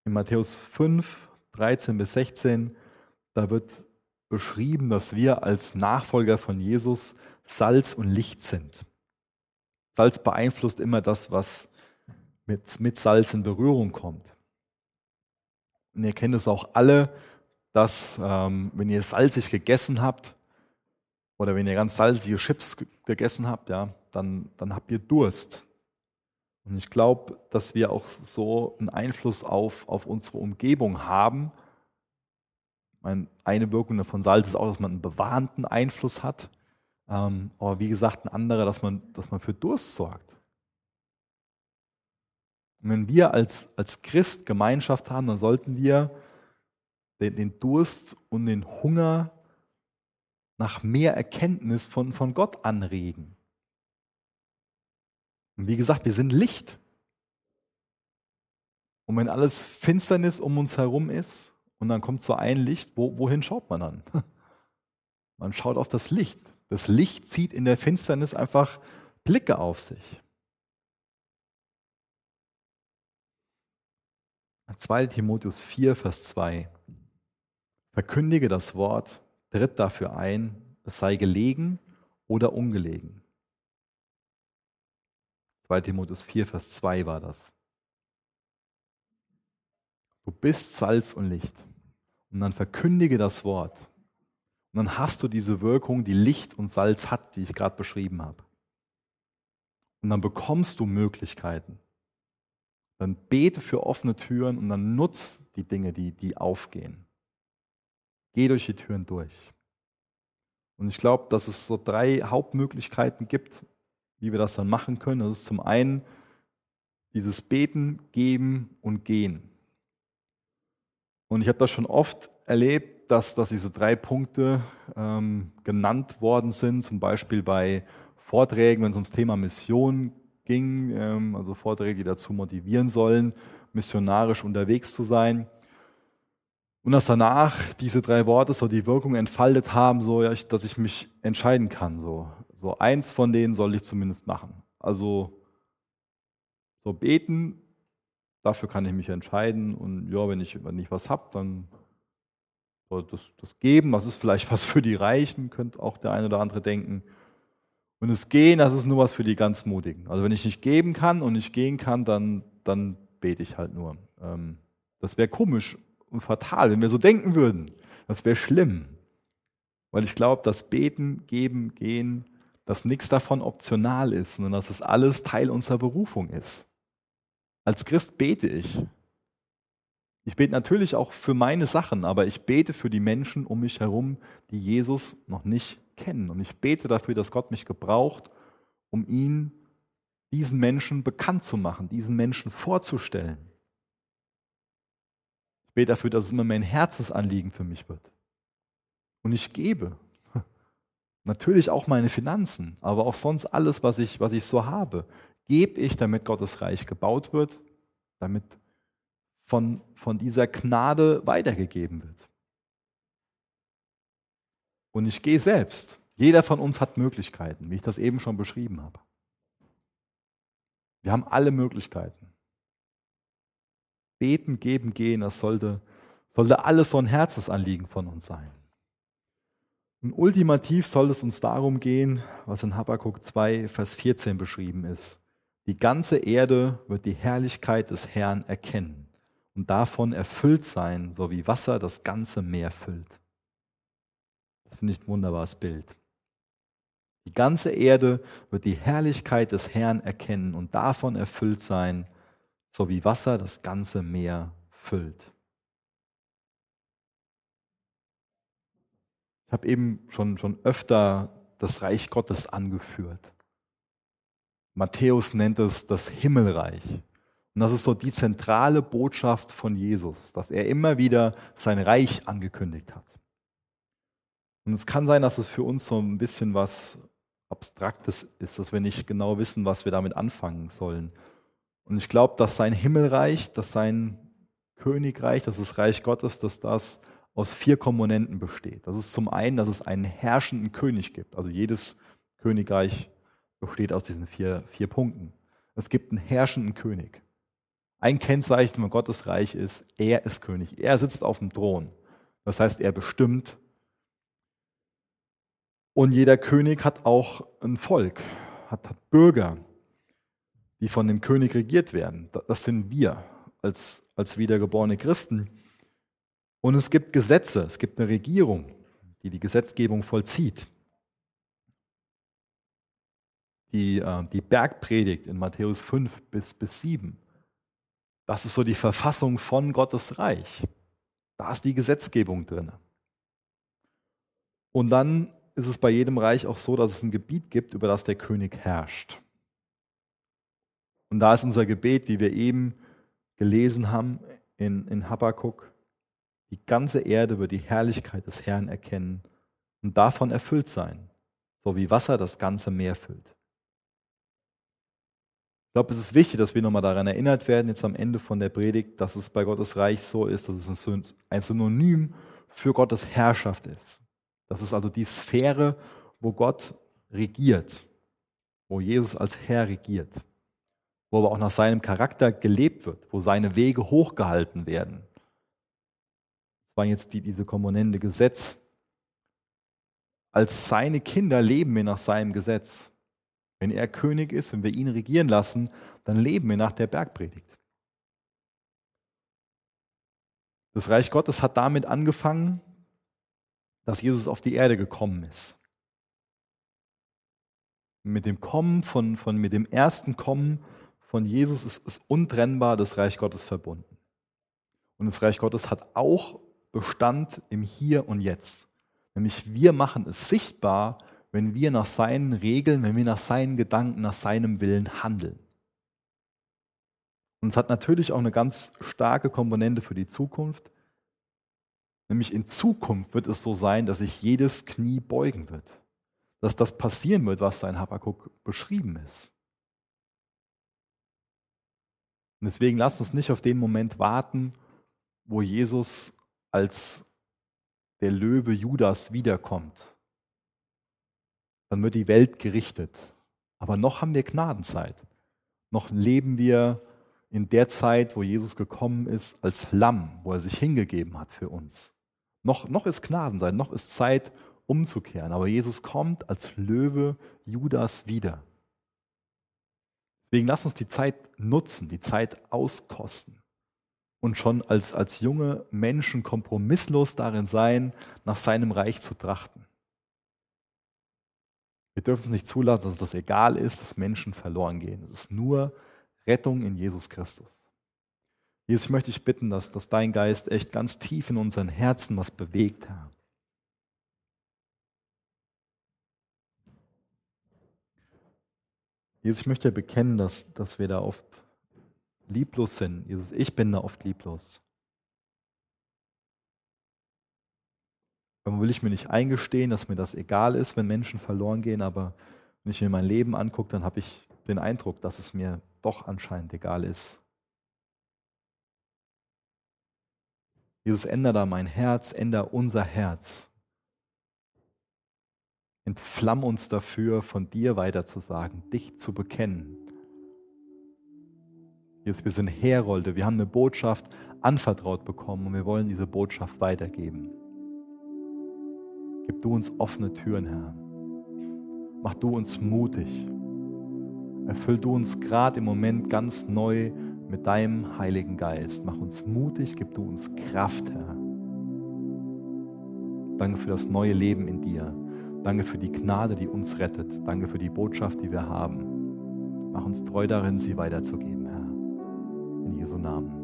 S2: In Matthäus 5, 13 bis 16, da wird beschrieben, dass wir als Nachfolger von Jesus Salz und Licht sind. Salz beeinflusst immer das, was mit, mit Salz in Berührung kommt. Und ihr kennt es auch alle, dass ähm, wenn ihr salzig gegessen habt oder wenn ihr ganz salzige Chips gegessen habt, ja, dann, dann habt ihr Durst. Und ich glaube, dass wir auch so einen Einfluss auf, auf unsere Umgebung haben. Eine Wirkung von Salz ist auch, dass man einen bewahrenden Einfluss hat. Ähm, aber wie gesagt, ein anderer, dass man, dass man für Durst sorgt. Und wenn wir als, als Christ Gemeinschaft haben, dann sollten wir den, den Durst und den Hunger nach mehr Erkenntnis von, von Gott anregen. Und wie gesagt, wir sind Licht. Und wenn alles Finsternis um uns herum ist und dann kommt so ein Licht, wo, wohin schaut man dann? [LAUGHS] Man schaut auf das Licht. Das Licht zieht in der Finsternis einfach Blicke auf sich. 2 Timotheus 4, Vers 2. Verkündige das Wort, tritt dafür ein, es sei gelegen oder ungelegen. 2 Timotheus 4, Vers 2 war das. Du bist Salz und Licht. Und dann verkündige das Wort. Und dann hast du diese Wirkung, die Licht und Salz hat, die ich gerade beschrieben habe. Und dann bekommst du Möglichkeiten. Dann bete für offene Türen und dann nutz die Dinge, die, die aufgehen. Geh durch die Türen durch. Und ich glaube, dass es so drei Hauptmöglichkeiten gibt, wie wir das dann machen können. Das ist zum einen dieses Beten, Geben und Gehen. Und ich habe das schon oft erlebt, dass, dass diese drei Punkte ähm, genannt worden sind, zum Beispiel bei Vorträgen, wenn es ums Thema Mission ging, ähm, also Vorträge, die dazu motivieren sollen, missionarisch unterwegs zu sein. Und dass danach diese drei Worte so die Wirkung entfaltet haben, so dass ich mich entscheiden kann. So, so eins von denen soll ich zumindest machen. Also so beten, dafür kann ich mich entscheiden. Und ja, wenn ich, wenn ich was habe, dann das, das geben. Das ist vielleicht [LAUGHS] was für die Reichen, könnte auch der eine oder andere denken. Und das Gehen, das ist nur was für die ganz Mutigen. Also wenn ich nicht geben kann und nicht gehen kann, dann, dann bete ich halt nur. Ähm, das wäre komisch und fatal, wenn wir so denken würden. Das wäre schlimm. Weil ich glaube, dass Beten, Geben, Gehen, dass nichts davon optional ist, sondern dass es alles Teil unserer Berufung ist. Als Christ bete ich. Ich bete natürlich auch für meine Sachen, aber ich bete für die Menschen um mich herum, die Jesus noch nicht kennen. Und ich bete dafür, dass Gott mich gebraucht, um ihn diesen Menschen bekannt zu machen, diesen Menschen vorzustellen. Ich bete dafür, dass es immer mehr ein Herzensanliegen für mich wird. Und ich gebe. [LAUGHS] Natürlich auch meine Finanzen, aber auch sonst alles, was ich, was ich so habe, gebe ich, damit Gottes Reich gebaut wird, damit von, von dieser Gnade weitergegeben wird. Und ich gehe selbst. Jeder von uns hat Möglichkeiten, wie ich das eben schon beschrieben habe. Wir haben alle Möglichkeiten. Beten, geben, gehen, das sollte, sollte alles so ein Herzensanliegen von uns sein. Und ultimativ soll es uns darum gehen, was in Habakkuk 2, Vers 14 beschrieben ist. Die ganze Erde wird die Herrlichkeit des Herrn erkennen und davon erfüllt sein, so wie Wasser das ganze Meer füllt. Das finde ich ein wunderbares Bild. Die ganze Erde wird die Herrlichkeit des Herrn erkennen und davon erfüllt sein, so wie Wasser das ganze Meer füllt. Ich habe eben schon, schon öfter das Reich Gottes angeführt. Matthäus nennt es das Himmelreich. Und das ist so die zentrale Botschaft von Jesus, dass er immer wieder sein Reich angekündigt hat. Und es kann sein, dass es für uns so ein bisschen was Abstraktes ist, dass wir nicht genau wissen, was wir damit anfangen sollen. Und ich glaube, dass sein Himmelreich, dass sein Königreich, dass das Reich Gottes, dass das aus vier Komponenten besteht. Das ist zum einen, dass es einen herrschenden König gibt. Also jedes Königreich besteht aus diesen vier, vier Punkten. Es gibt einen herrschenden König. Ein Kennzeichen von Gottes Reich ist, er ist König. Er sitzt auf dem Thron. Das heißt, er bestimmt. Und jeder König hat auch ein Volk, hat, hat Bürger die von dem König regiert werden. Das sind wir als, als wiedergeborene Christen. Und es gibt Gesetze, es gibt eine Regierung, die die Gesetzgebung vollzieht. Die, äh, die Bergpredigt in Matthäus 5 bis, bis 7, das ist so die Verfassung von Gottes Reich. Da ist die Gesetzgebung drin. Und dann ist es bei jedem Reich auch so, dass es ein Gebiet gibt, über das der König herrscht. Und da ist unser Gebet, wie wir eben gelesen haben in, in Habakkuk, die ganze Erde wird die Herrlichkeit des Herrn erkennen und davon erfüllt sein, so wie Wasser das ganze Meer füllt. Ich glaube, es ist wichtig, dass wir nochmal daran erinnert werden, jetzt am Ende von der Predigt, dass es bei Gottes Reich so ist, dass es ein Synonym für Gottes Herrschaft ist. Das ist also die Sphäre, wo Gott regiert, wo Jesus als Herr regiert wo aber auch nach seinem Charakter gelebt wird, wo seine Wege hochgehalten werden. Das war jetzt die, diese Komponente Gesetz. Als seine Kinder leben wir nach seinem Gesetz. Wenn er König ist, wenn wir ihn regieren lassen, dann leben wir nach der Bergpredigt. Das Reich Gottes hat damit angefangen, dass Jesus auf die Erde gekommen ist. Mit dem Kommen von, von mit dem ersten Kommen von Jesus ist, ist untrennbar das Reich Gottes verbunden. Und das Reich Gottes hat auch Bestand im Hier und Jetzt. Nämlich wir machen es sichtbar, wenn wir nach seinen Regeln, wenn wir nach seinen Gedanken, nach seinem Willen handeln. Und es hat natürlich auch eine ganz starke Komponente für die Zukunft. Nämlich in Zukunft wird es so sein, dass sich jedes Knie beugen wird. Dass das passieren wird, was sein Habakkuk beschrieben ist. Und deswegen lasst uns nicht auf den Moment warten, wo Jesus als der Löwe Judas wiederkommt. Dann wird die Welt gerichtet. Aber noch haben wir Gnadenzeit. Noch leben wir in der Zeit, wo Jesus gekommen ist, als Lamm, wo er sich hingegeben hat für uns. Noch, noch ist Gnadenzeit, noch ist Zeit umzukehren. Aber Jesus kommt als Löwe Judas wieder. Deswegen lass uns die Zeit nutzen, die Zeit auskosten und schon als, als junge Menschen kompromisslos darin sein, nach seinem Reich zu trachten. Wir dürfen es nicht zulassen, dass das egal ist, dass Menschen verloren gehen. Es ist nur Rettung in Jesus Christus. Jesus, ich möchte dich bitten, dass, dass dein Geist echt ganz tief in unseren Herzen was bewegt, Herr. Jesus, ich möchte bekennen, dass, dass wir da oft lieblos sind. Jesus, ich bin da oft lieblos. Warum will ich mir nicht eingestehen, dass mir das egal ist, wenn Menschen verloren gehen, aber wenn ich mir mein Leben angucke, dann habe ich den Eindruck, dass es mir doch anscheinend egal ist. Jesus, ändere da mein Herz, ändere unser Herz. Entflamm uns dafür, von dir weiterzusagen, dich zu bekennen. Jesus, wir sind Herolde, wir haben eine Botschaft anvertraut bekommen und wir wollen diese Botschaft weitergeben. Gib du uns offene Türen, Herr. Mach du uns mutig. Erfüll du uns gerade im Moment ganz neu mit deinem Heiligen Geist. Mach uns mutig, gib du uns Kraft, Herr. Danke für das neue Leben in dir. Danke für die Gnade, die uns rettet. Danke für die Botschaft, die wir haben. Mach uns treu darin, sie weiterzugeben, Herr. In Jesu Namen.